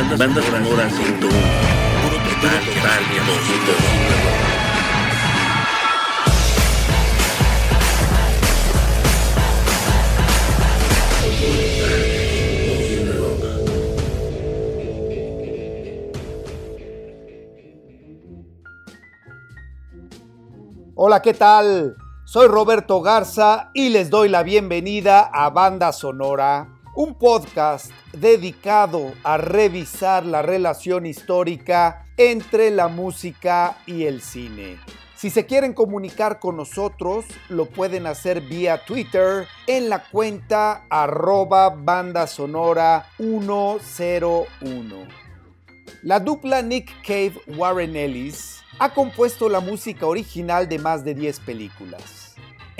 Banda, banda sonora 101. Puro total, total, Hola, ¿qué tal? Soy Roberto Garza y les doy la bienvenida a Banda Sonora un podcast dedicado a revisar la relación histórica entre la música y el cine. Si se quieren comunicar con nosotros, lo pueden hacer vía Twitter en la cuenta arroba banda sonora 101. La dupla Nick Cave Warren Ellis ha compuesto la música original de más de 10 películas.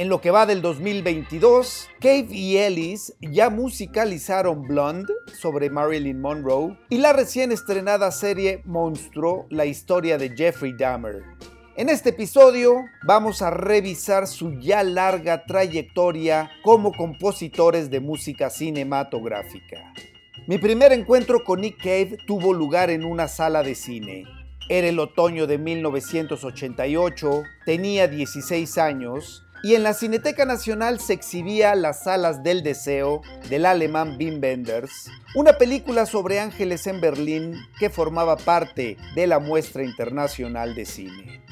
En lo que va del 2022, Cave y Ellis ya musicalizaron Blonde sobre Marilyn Monroe y la recién estrenada serie Monstruo, la historia de Jeffrey Dahmer. En este episodio vamos a revisar su ya larga trayectoria como compositores de música cinematográfica. Mi primer encuentro con Nick Cave tuvo lugar en una sala de cine. Era el otoño de 1988, tenía 16 años y en la Cineteca Nacional se exhibía Las Salas del Deseo del alemán Wim Wenders, una película sobre ángeles en Berlín que formaba parte de la muestra internacional de cine.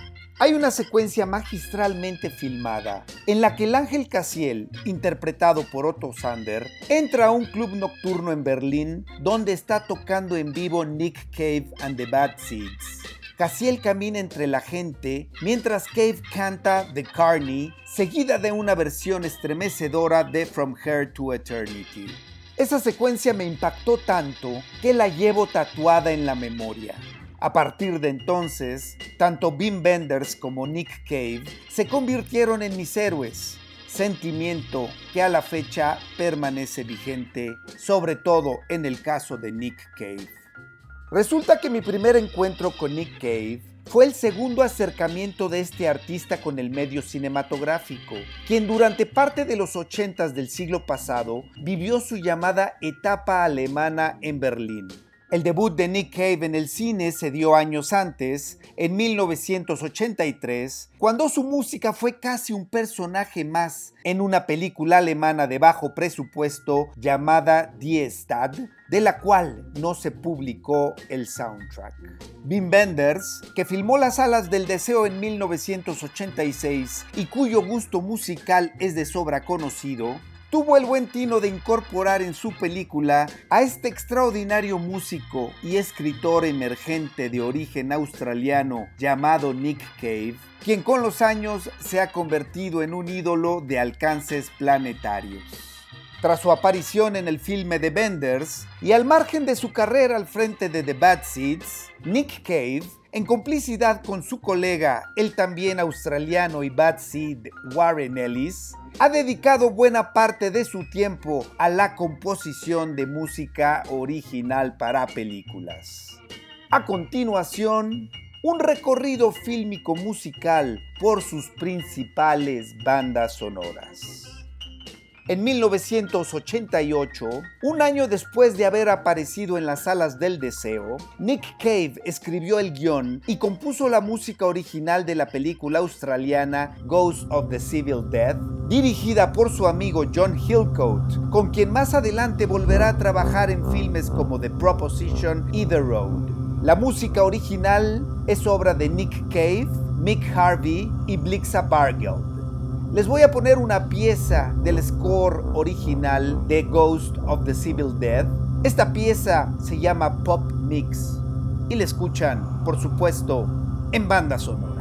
Hay una secuencia magistralmente filmada en la que el ángel Casiel, interpretado por Otto Sander, entra a un club nocturno en Berlín donde está tocando en vivo Nick Cave and the Bad Seeds. Casiel camina entre la gente mientras Cave canta The Carney, seguida de una versión estremecedora de From Here to Eternity. Esa secuencia me impactó tanto que la llevo tatuada en la memoria. A partir de entonces, tanto Bim Benders como Nick Cave se convirtieron en mis héroes, sentimiento que a la fecha permanece vigente, sobre todo en el caso de Nick Cave. Resulta que mi primer encuentro con Nick Cave fue el segundo acercamiento de este artista con el medio cinematográfico, quien durante parte de los 80 del siglo pasado vivió su llamada etapa alemana en Berlín. El debut de Nick Cave en el cine se dio años antes, en 1983, cuando su música fue casi un personaje más en una película alemana de bajo presupuesto llamada Die Stadt, de la cual no se publicó el soundtrack. Wim Wenders, que filmó Las Alas del Deseo en 1986 y cuyo gusto musical es de sobra conocido, tuvo el buen tino de incorporar en su película a este extraordinario músico y escritor emergente de origen australiano llamado Nick Cave, quien con los años se ha convertido en un ídolo de alcances planetarios. Tras su aparición en el filme The Benders y al margen de su carrera al frente de The Bad Seeds, Nick Cave en complicidad con su colega, el también australiano y bad seed Warren Ellis, ha dedicado buena parte de su tiempo a la composición de música original para películas. A continuación, un recorrido fílmico musical por sus principales bandas sonoras. En 1988, un año después de haber aparecido en las salas del deseo, Nick Cave escribió el guion y compuso la música original de la película australiana Ghost of the Civil Dead, dirigida por su amigo John Hillcoat, con quien más adelante volverá a trabajar en filmes como The Proposition y The Road. La música original es obra de Nick Cave, Mick Harvey y Blixa Bargeld. Les voy a poner una pieza del score original de Ghost of the Civil Dead. Esta pieza se llama Pop Mix y la escuchan, por supuesto, en banda sonora.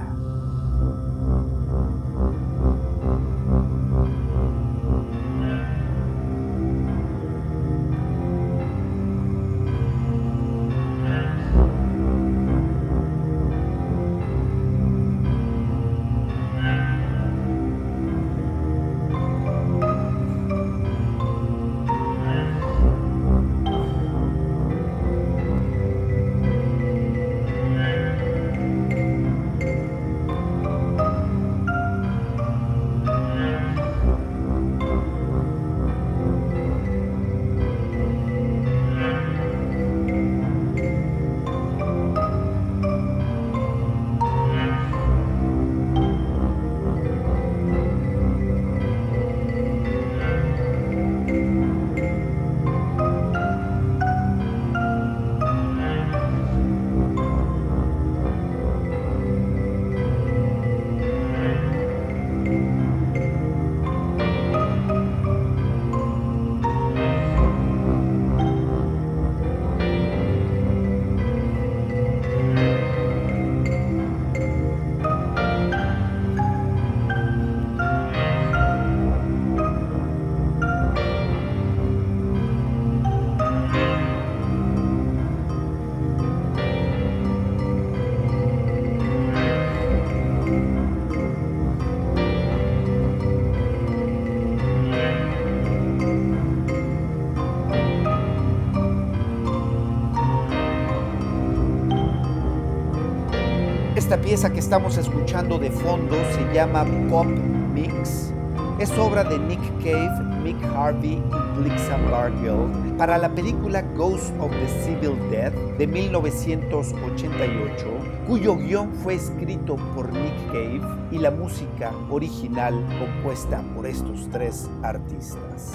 Pieza que estamos escuchando de fondo se llama Pop Mix. Es obra de Nick Cave, Mick Harvey y Blixa Bargill para la película Ghost of the Civil Dead de 1988, cuyo guion fue escrito por Nick Cave y la música original compuesta por estos tres artistas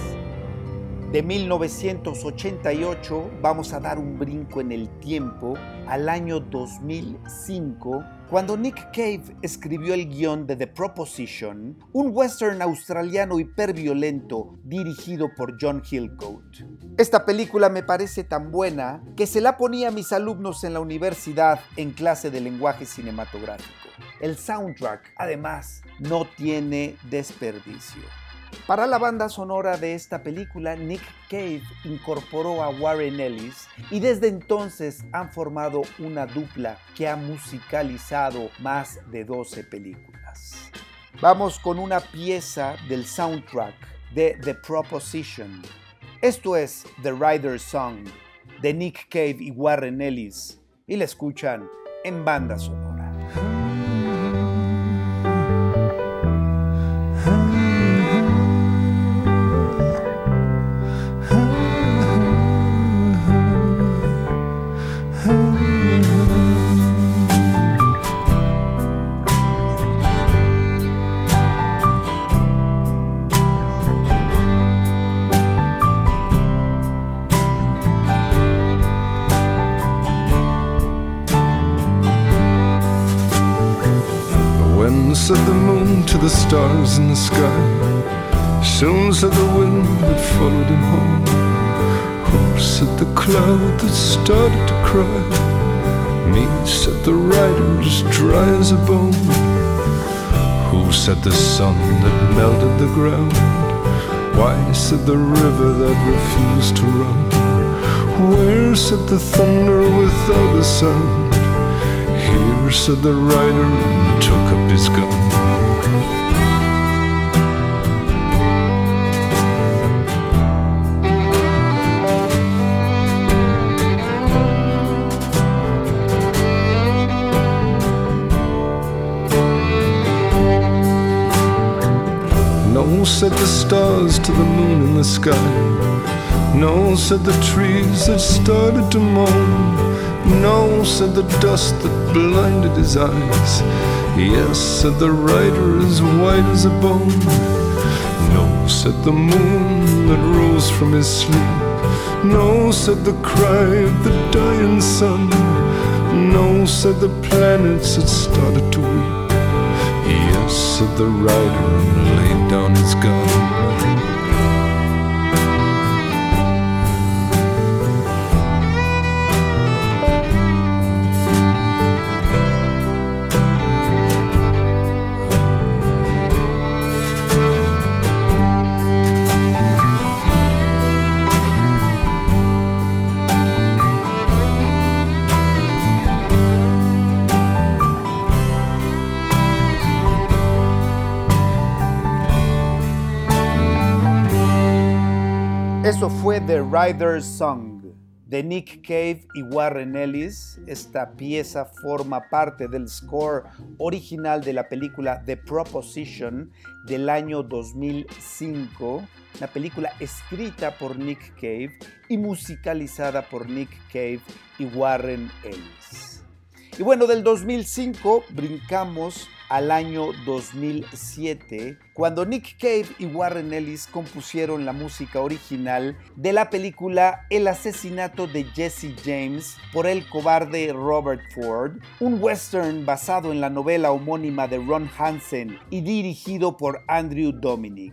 de 1988 vamos a dar un brinco en el tiempo al año 2005 cuando Nick Cave escribió el guion de The Proposition, un western australiano hiperviolento dirigido por John Hillcoat. Esta película me parece tan buena que se la ponía a mis alumnos en la universidad en clase de lenguaje cinematográfico. El soundtrack, además, no tiene desperdicio. Para la banda sonora de esta película, Nick Cave incorporó a Warren Ellis y desde entonces han formado una dupla que ha musicalizado más de 12 películas. Vamos con una pieza del soundtrack de The Proposition. Esto es The Rider's Song de Nick Cave y Warren Ellis y la escuchan en banda sonora. To the stars in the sky. Soon said the wind that followed him home. Who said the cloud that started to cry? Me said the rider as dry as a bone. Who said the sun that melted the ground? Why said the river that refused to run? Where said the thunder without a sound? Here said the rider and took up his gun. Said the stars to the moon in the sky. No, said the trees that started to moan. No, said the dust that blinded his eyes. Yes, said the rider as white as a bone. No, said the moon that rose from his sleep. No, said the cry of the dying sun. No, said the planets that started to weep. Yes, said the rider and laid Donny's gone. The Rider's Song de Nick Cave y Warren Ellis. Esta pieza forma parte del score original de la película The Proposition del año 2005, una película escrita por Nick Cave y musicalizada por Nick Cave y Warren Ellis. Y bueno, del 2005 brincamos al año 2007, cuando Nick Cave y Warren Ellis compusieron la música original de la película El asesinato de Jesse James por el cobarde Robert Ford, un western basado en la novela homónima de Ron Hansen y dirigido por Andrew Dominic.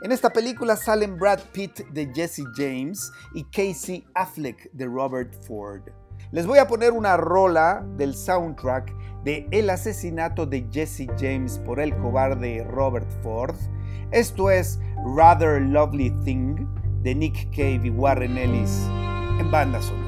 En esta película salen Brad Pitt de Jesse James y Casey Affleck de Robert Ford. Les voy a poner una rola del soundtrack de El asesinato de Jesse James por el cobarde Robert Ford. Esto es Rather Lovely Thing de Nick Cave y Warren Ellis en banda sonora.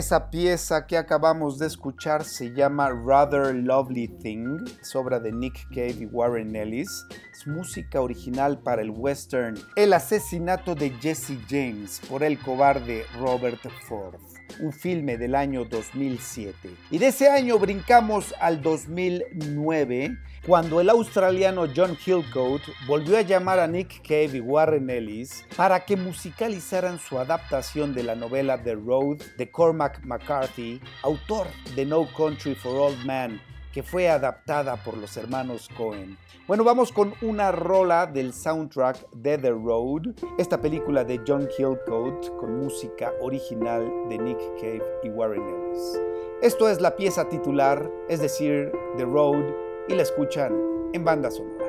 Esa pieza que acabamos de escuchar se llama Rather Lovely Thing, es obra de Nick Cave y Warren Ellis. Es música original para el western El asesinato de Jesse James por el cobarde Robert Ford un filme del año 2007. Y de ese año brincamos al 2009, cuando el australiano John Hillcoat volvió a llamar a Nick Cave y Warren Ellis para que musicalizaran su adaptación de la novela The Road de Cormac McCarthy, autor de No Country for Old Men que fue adaptada por los hermanos Cohen. Bueno, vamos con una rola del soundtrack de The Road, esta película de John Hillcoat con música original de Nick Cave y Warren Ellis. Esto es la pieza titular, es decir, The Road, y la escuchan en banda sonora.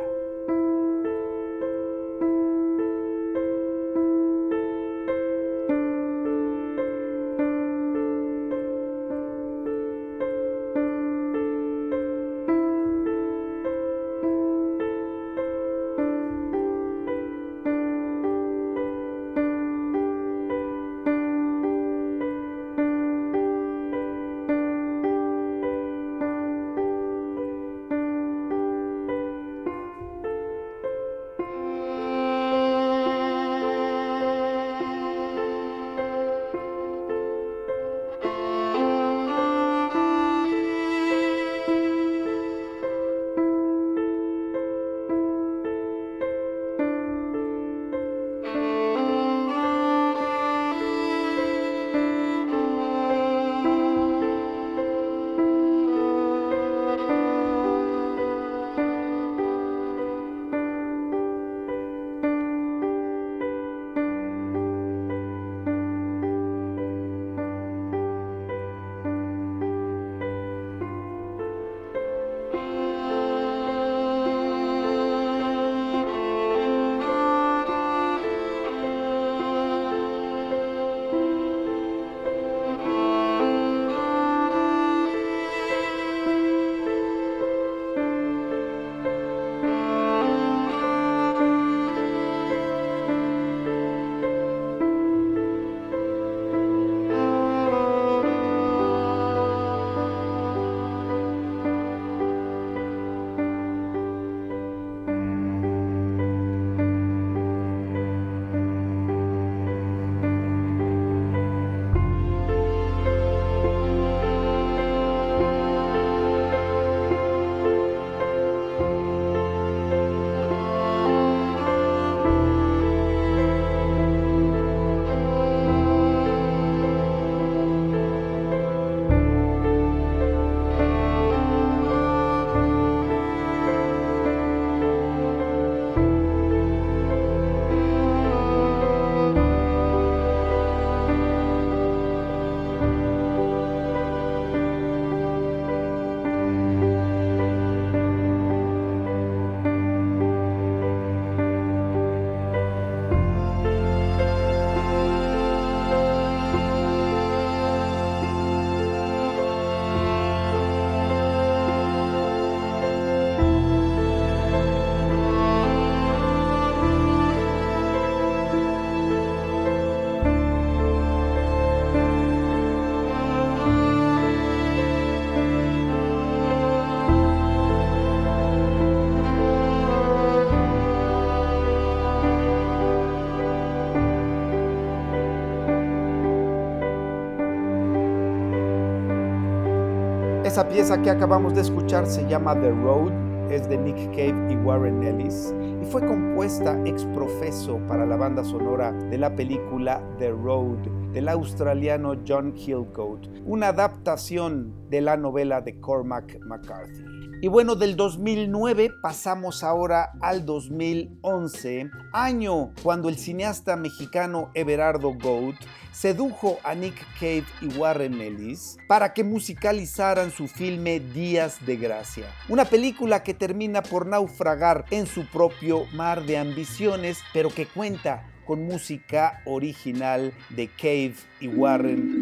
Esa pieza que acabamos de escuchar se llama The Road, es de Nick Cave y Warren Ellis y fue compuesta ex profeso para la banda sonora de la película The Road del australiano John Hillcoat, una adaptación de la novela de Cormac McCarthy. Y bueno, del 2009 pasamos ahora al 2011, año cuando el cineasta mexicano Everardo Goat sedujo a Nick Cave y Warren Ellis para que musicalizaran su filme Días de Gracia, una película que termina por naufragar en su propio mar de ambiciones, pero que cuenta con música original de Cave y Warren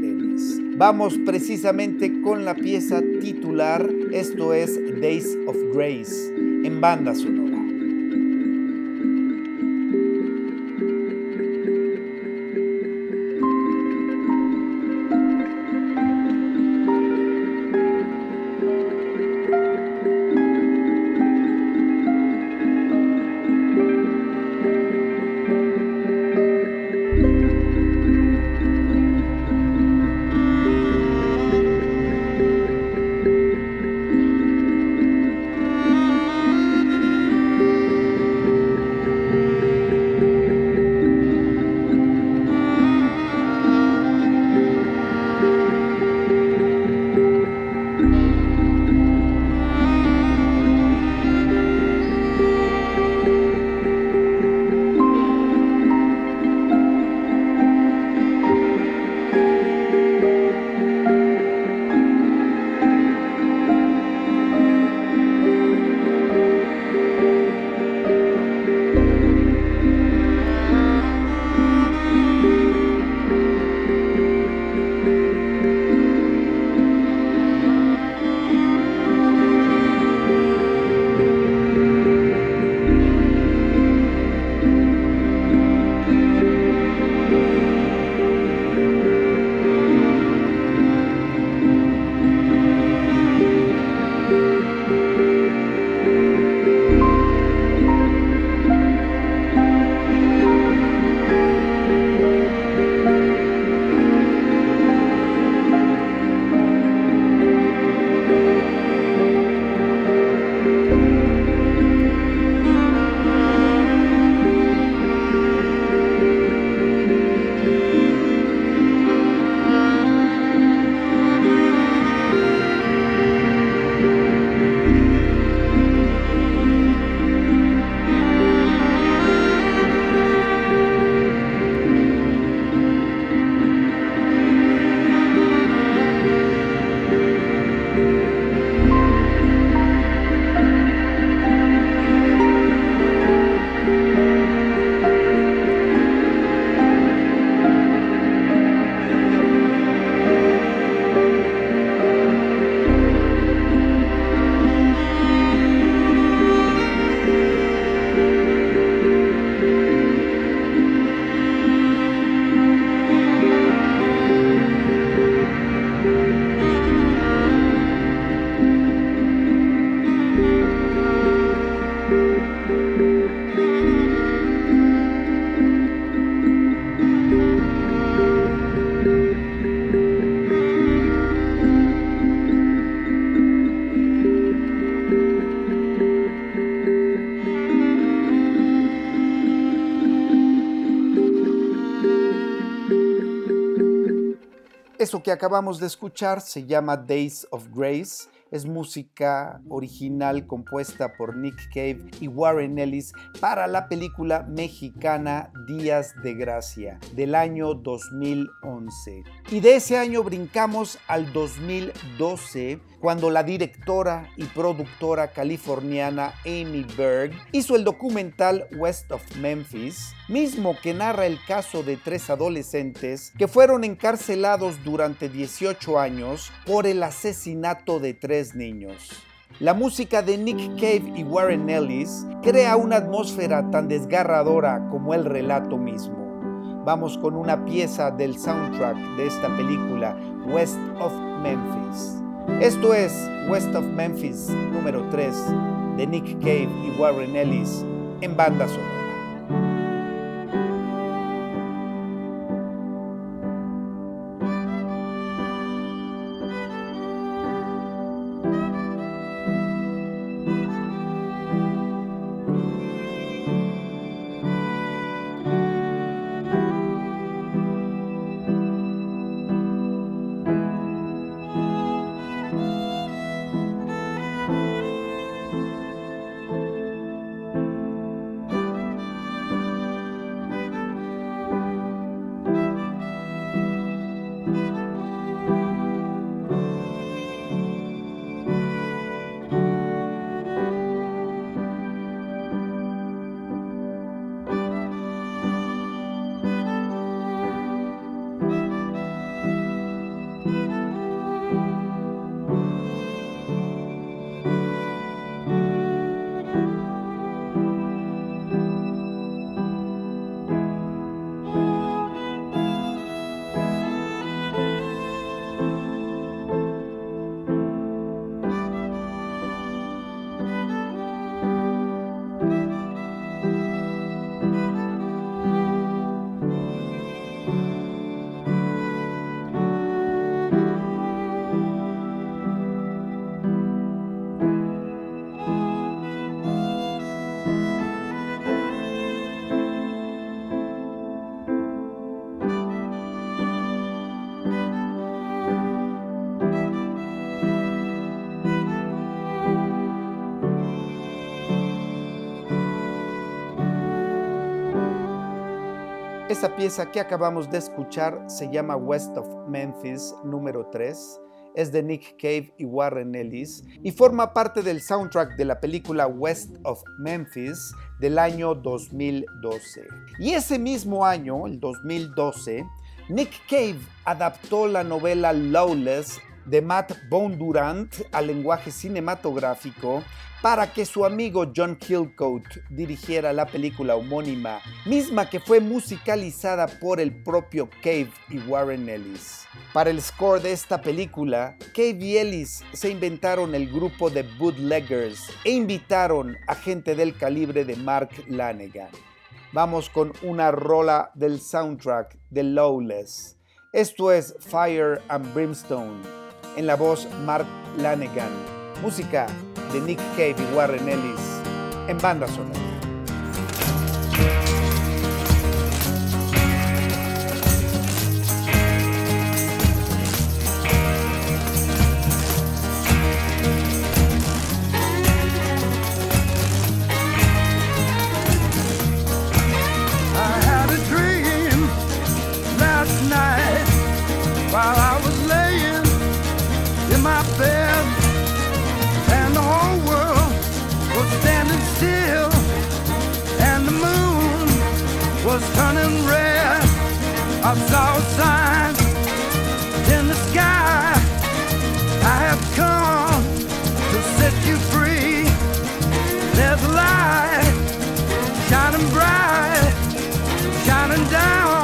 Vamos precisamente con la pieza titular, esto es Days of Grace, en banda sonora. Que acabamos de escuchar se llama Days of Grace es música original compuesta por Nick Cave y Warren Ellis para la película mexicana Días de Gracia del año 2011. Y de ese año brincamos al 2012 cuando la directora y productora californiana Amy Berg hizo el documental West of Memphis, mismo que narra el caso de tres adolescentes que fueron encarcelados durante 18 años por el asesinato de tres niños. La música de Nick Cave y Warren Ellis crea una atmósfera tan desgarradora como el relato mismo. Vamos con una pieza del soundtrack de esta película, West of Memphis. Esto es West of Memphis número 3 de Nick Cave y Warren Ellis en banda sonora. Esa pieza que acabamos de escuchar se llama West of Memphis número 3. Es de Nick Cave y Warren Ellis y forma parte del soundtrack de la película West of Memphis del año 2012. Y ese mismo año, el 2012, Nick Cave adaptó la novela Lawless de Matt Bondurant al lenguaje cinematográfico para que su amigo John Kilcoat dirigiera la película homónima, misma que fue musicalizada por el propio Cave y Warren Ellis. Para el score de esta película, Cave y Ellis se inventaron el grupo de Bootleggers e invitaron a gente del calibre de Mark Lanegan. Vamos con una rola del soundtrack de Lawless. Esto es Fire and Brimstone, en la voz Mark Lanegan. Música de Nick Cave y Warren Ellis en banda sonora. I saw a sign in the sky. I have come to set you free. There's a light shining bright, shining down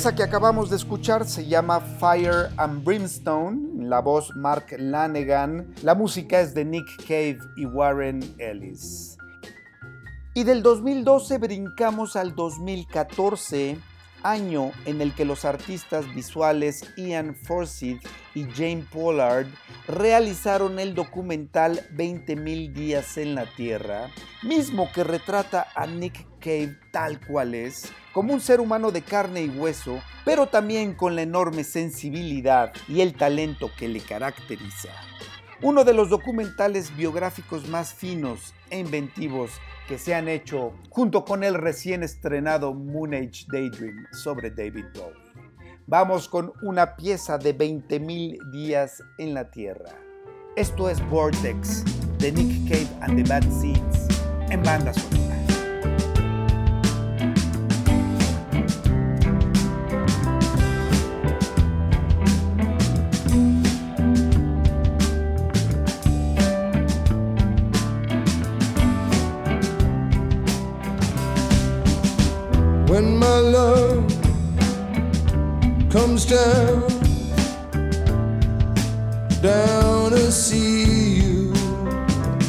pieza que acabamos de escuchar se llama Fire and Brimstone, la voz Mark Lanegan, la música es de Nick Cave y Warren Ellis. Y del 2012 brincamos al 2014, año en el que los artistas visuales Ian Forsyth y Jane Pollard realizaron el documental 20.000 días en la Tierra, mismo que retrata a Nick Cave tal cual es, como un ser humano de carne y hueso, pero también con la enorme sensibilidad y el talento que le caracteriza. Uno de los documentales biográficos más finos e inventivos que se han hecho junto con el recién estrenado Moon Age Daydream sobre David Bowie. Vamos con una pieza de 20.000 días en la Tierra. Esto es Vortex de Nick Cave and the Bad Seeds en banda sonora. When my love comes down, down to see you.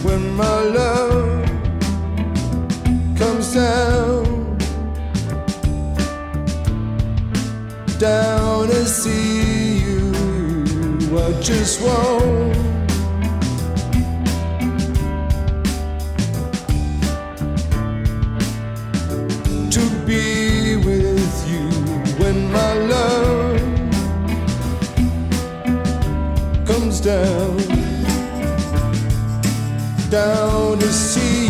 When my love comes down, down to see you. I just want. Down, down to see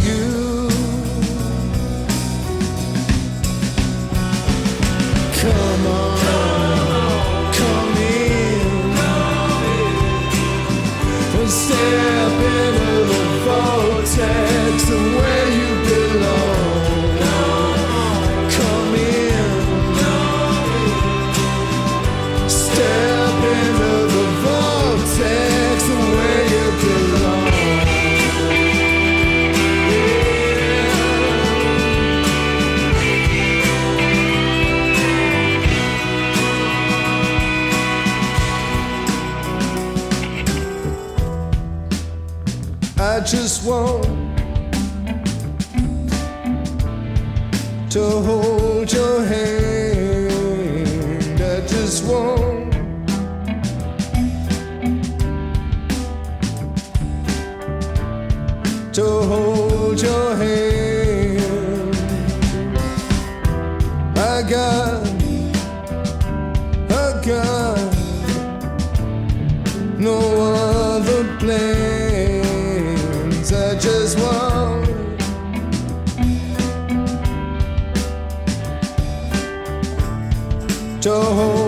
Just want to hold your hand. I just want to hold your hand. To hold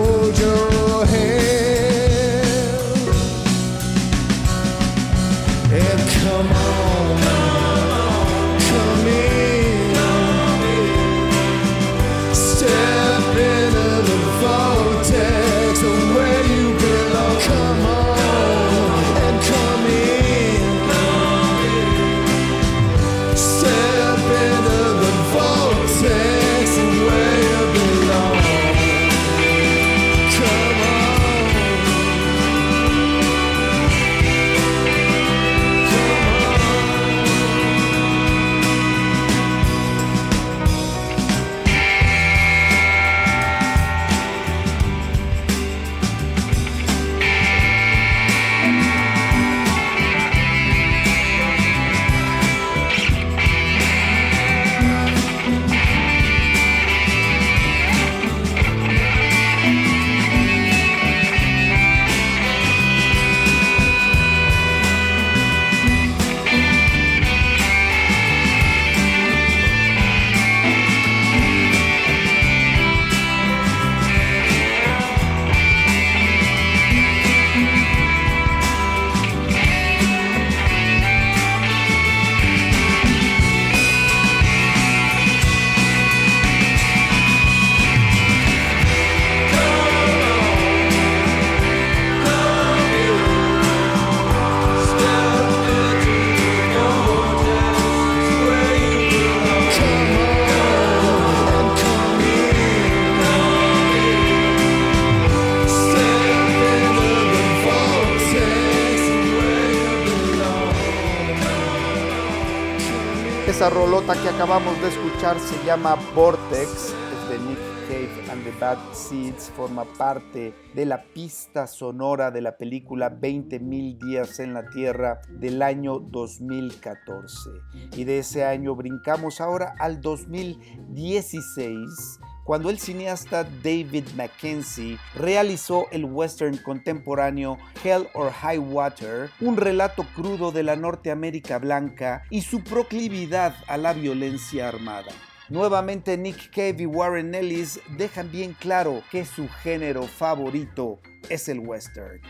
acabamos de escuchar se llama Vortex, es de Nick Cave and the Bad Seeds, forma parte de la pista sonora de la película 20.000 días en la Tierra del año 2014. Y de ese año brincamos ahora al 2016 cuando el cineasta David Mackenzie realizó el western contemporáneo Hell or High Water, un relato crudo de la Norteamérica blanca y su proclividad a la violencia armada. Nuevamente Nick Cave y Warren Ellis dejan bien claro que su género favorito es el western.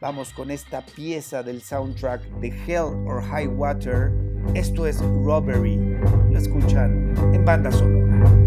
Vamos con esta pieza del soundtrack de Hell or High Water. Esto es Robbery. Lo escuchan en banda sonora.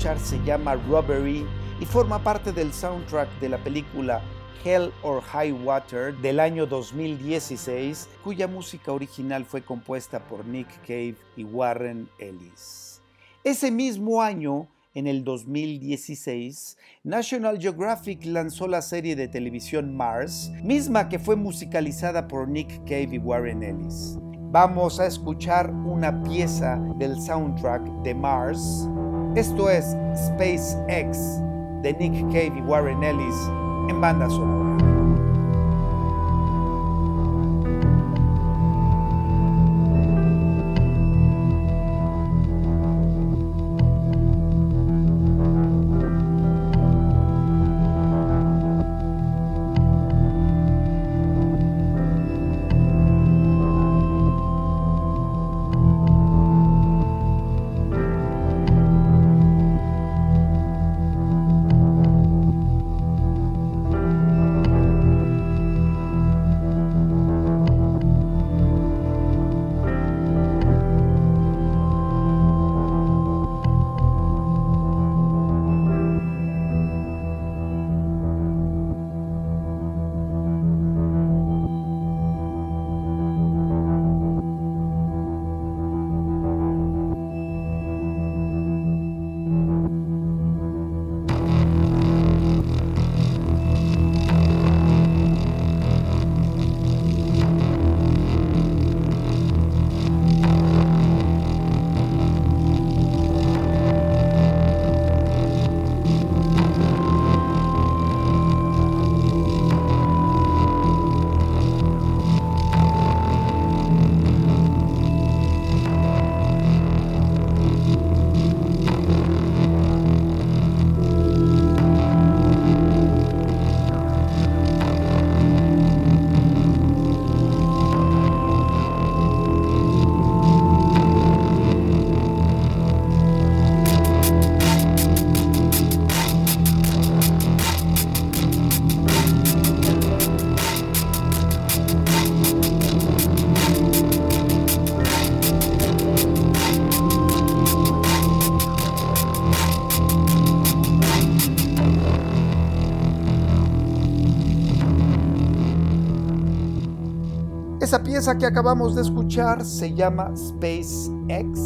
Se llama Robbery y forma parte del soundtrack de la película Hell or High Water del año 2016, cuya música original fue compuesta por Nick Cave y Warren Ellis. Ese mismo año, en el 2016, National Geographic lanzó la serie de televisión Mars, misma que fue musicalizada por Nick Cave y Warren Ellis. Vamos a escuchar una pieza del soundtrack de Mars. Esto es SpaceX de Nick Cave y Warren Ellis en banda sonora. Que acabamos de escuchar se llama SpaceX,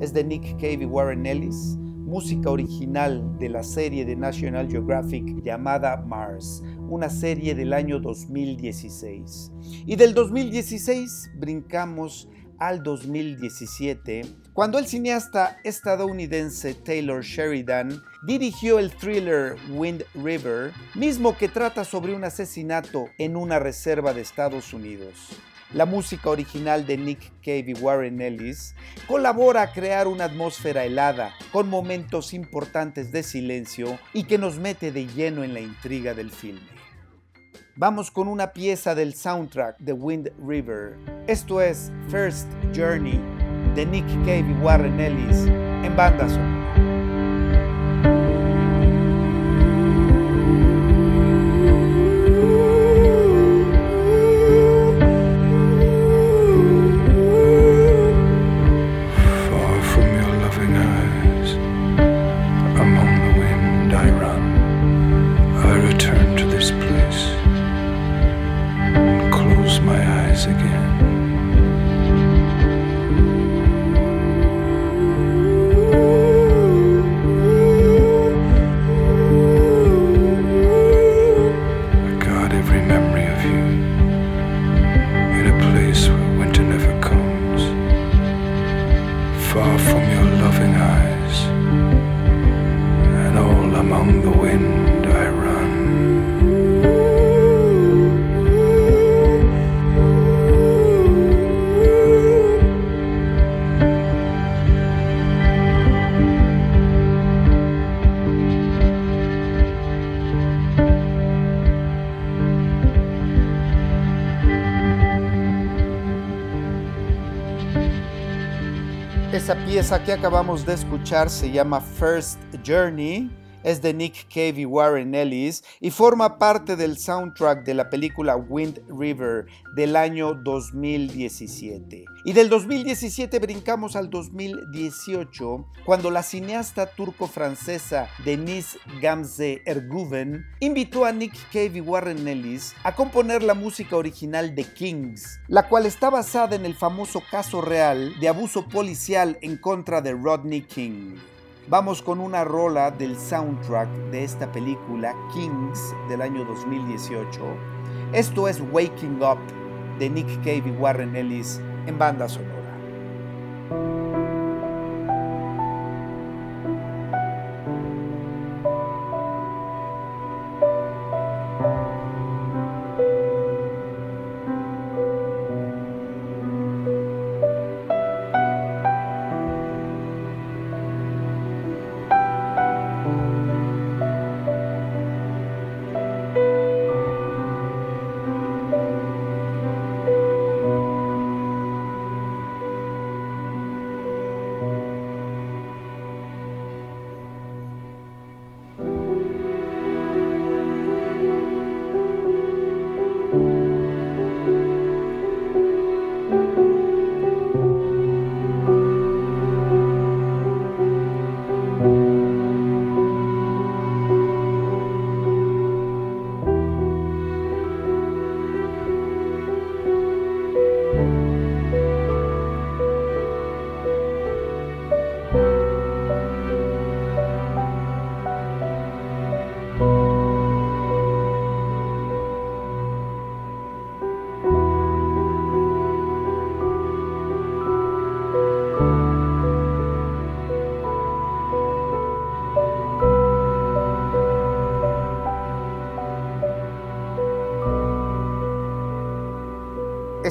es de Nick Cave y Warren Ellis, música original de la serie de National Geographic llamada Mars, una serie del año 2016. Y del 2016 brincamos al 2017, cuando el cineasta estadounidense Taylor Sheridan dirigió el thriller Wind River, mismo que trata sobre un asesinato en una reserva de Estados Unidos. La música original de Nick Cave y Warren Ellis colabora a crear una atmósfera helada, con momentos importantes de silencio y que nos mete de lleno en la intriga del filme. Vamos con una pieza del soundtrack de Wind River. Esto es First Journey de Nick Cave y Warren Ellis en banda sonora. Acabamos de escuchar se llama First Journey, es de Nick Cave y Warren Ellis y forma parte del soundtrack de la película Wind River del año 2017. Y del 2017 brincamos al 2018 cuando la cineasta turco-francesa Denise Gamze Erguven invitó a Nick Cave y Warren Ellis a componer la música original de Kings, la cual está basada en el famoso caso real de abuso policial en contra de Rodney King. Vamos con una rola del soundtrack de esta película, Kings, del año 2018. Esto es Waking Up de Nick Cave y Warren Ellis en banda sonora.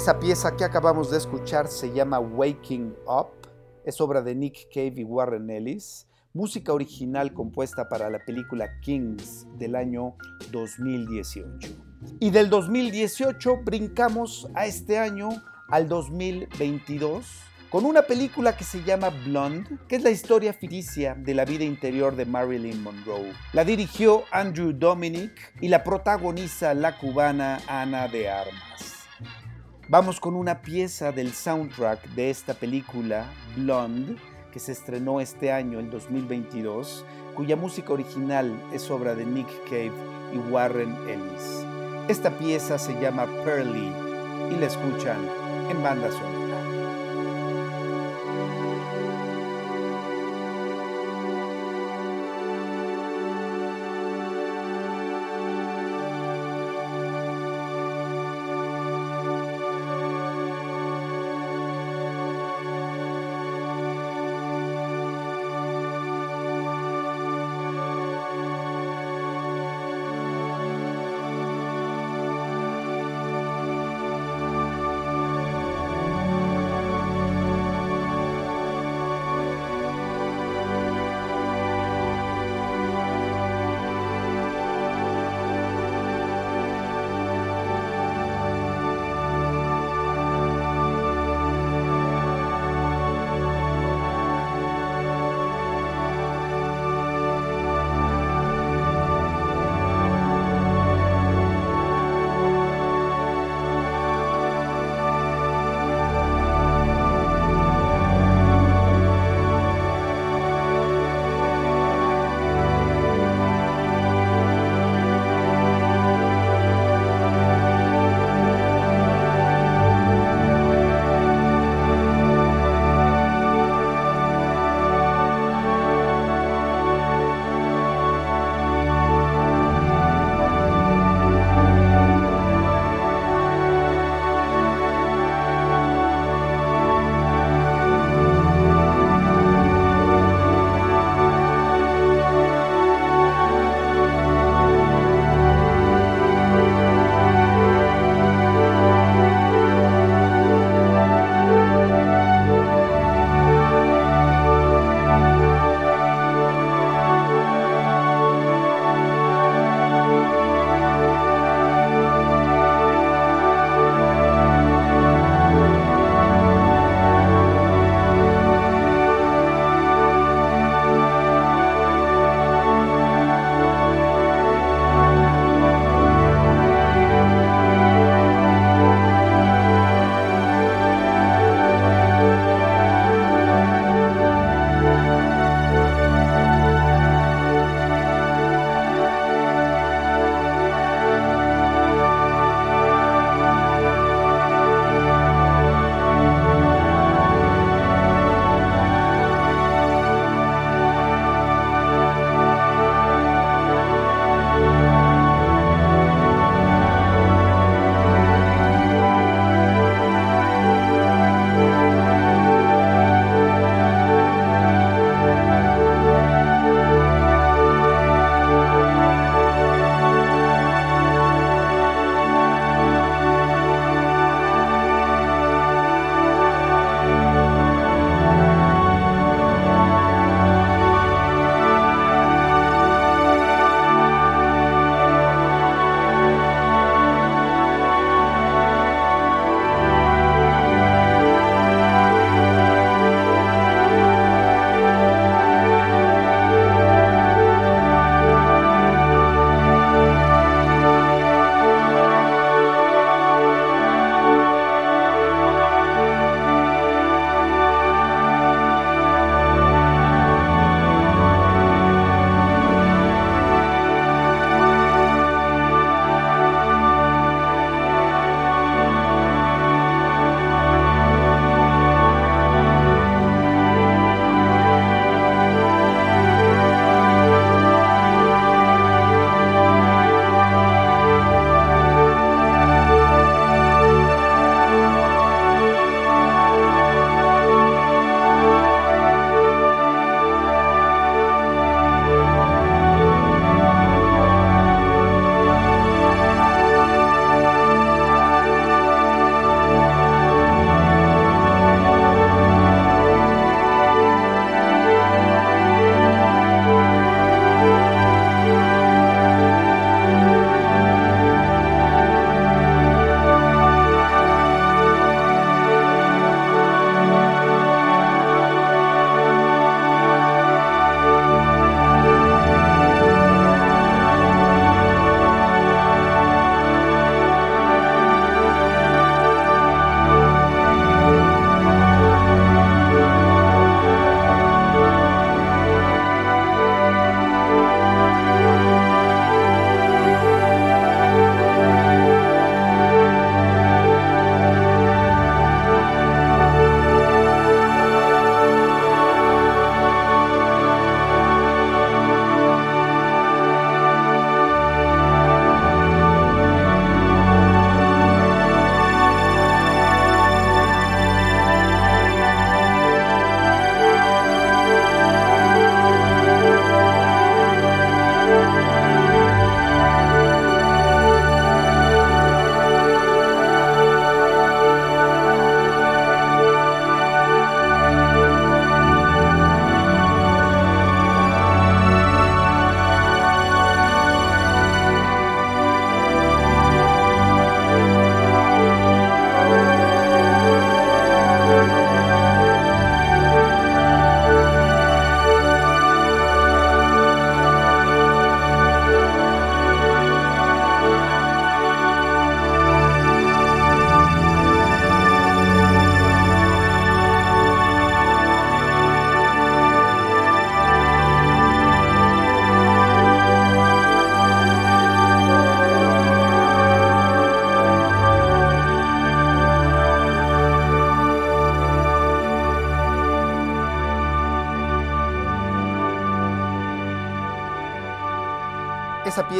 Esa pieza que acabamos de escuchar se llama Waking Up, es obra de Nick Cave y Warren Ellis, música original compuesta para la película Kings del año 2018. Y del 2018 brincamos a este año, al 2022, con una película que se llama Blonde, que es la historia ficticia de la vida interior de Marilyn Monroe. La dirigió Andrew Dominic y la protagoniza la cubana Ana de Armas. Vamos con una pieza del soundtrack de esta película, Blonde, que se estrenó este año, el 2022, cuya música original es obra de Nick Cave y Warren Ellis. Esta pieza se llama Pearly y la escuchan en banda sonora.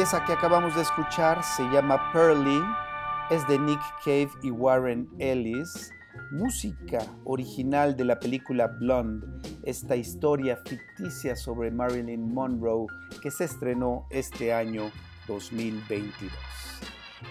Pieza que acabamos de escuchar se llama Pearly, es de Nick Cave y Warren Ellis, música original de la película Blonde, esta historia ficticia sobre Marilyn Monroe que se estrenó este año 2022.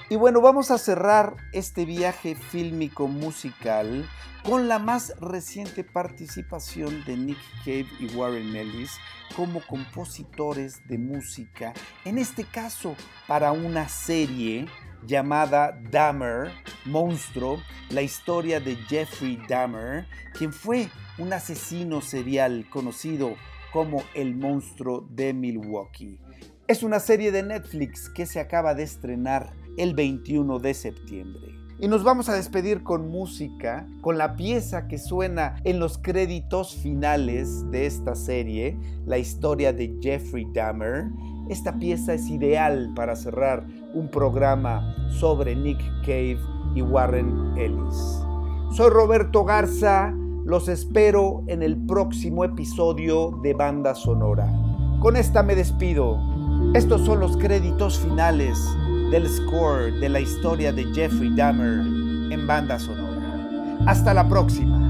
Y bueno, vamos a cerrar este viaje fílmico musical con la más reciente participación de Nick Cave y Warren Ellis como compositores de música, en este caso para una serie llamada Dahmer, Monstruo, la historia de Jeffrey Dahmer, quien fue un asesino serial conocido como el monstruo de Milwaukee. Es una serie de Netflix que se acaba de estrenar el 21 de septiembre. Y nos vamos a despedir con música, con la pieza que suena en los créditos finales de esta serie, la historia de Jeffrey Dahmer. Esta pieza es ideal para cerrar un programa sobre Nick Cave y Warren Ellis. Soy Roberto Garza, los espero en el próximo episodio de Banda Sonora. Con esta me despido. Estos son los créditos finales del score de la historia de Jeffrey Dahmer en banda sonora. Hasta la próxima.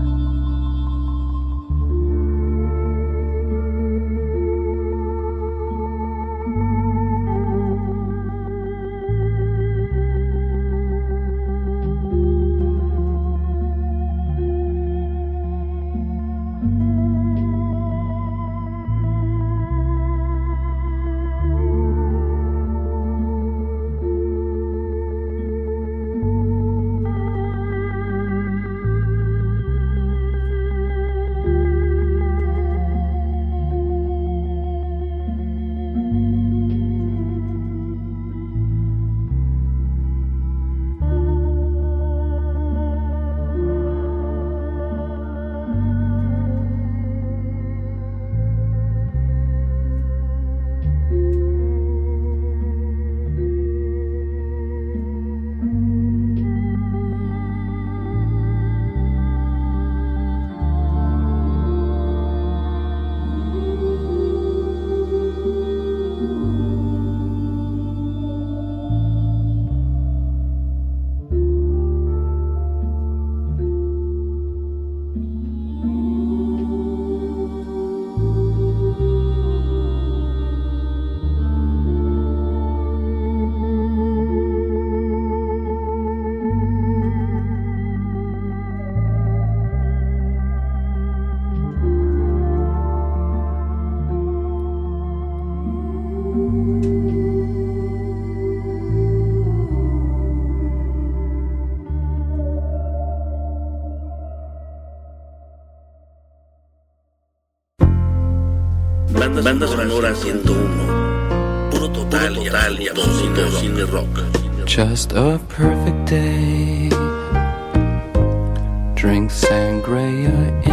Sonora 101. Puro total, Puro total y absoluto cine rock. Just a perfect day. Drink sangria in uh, the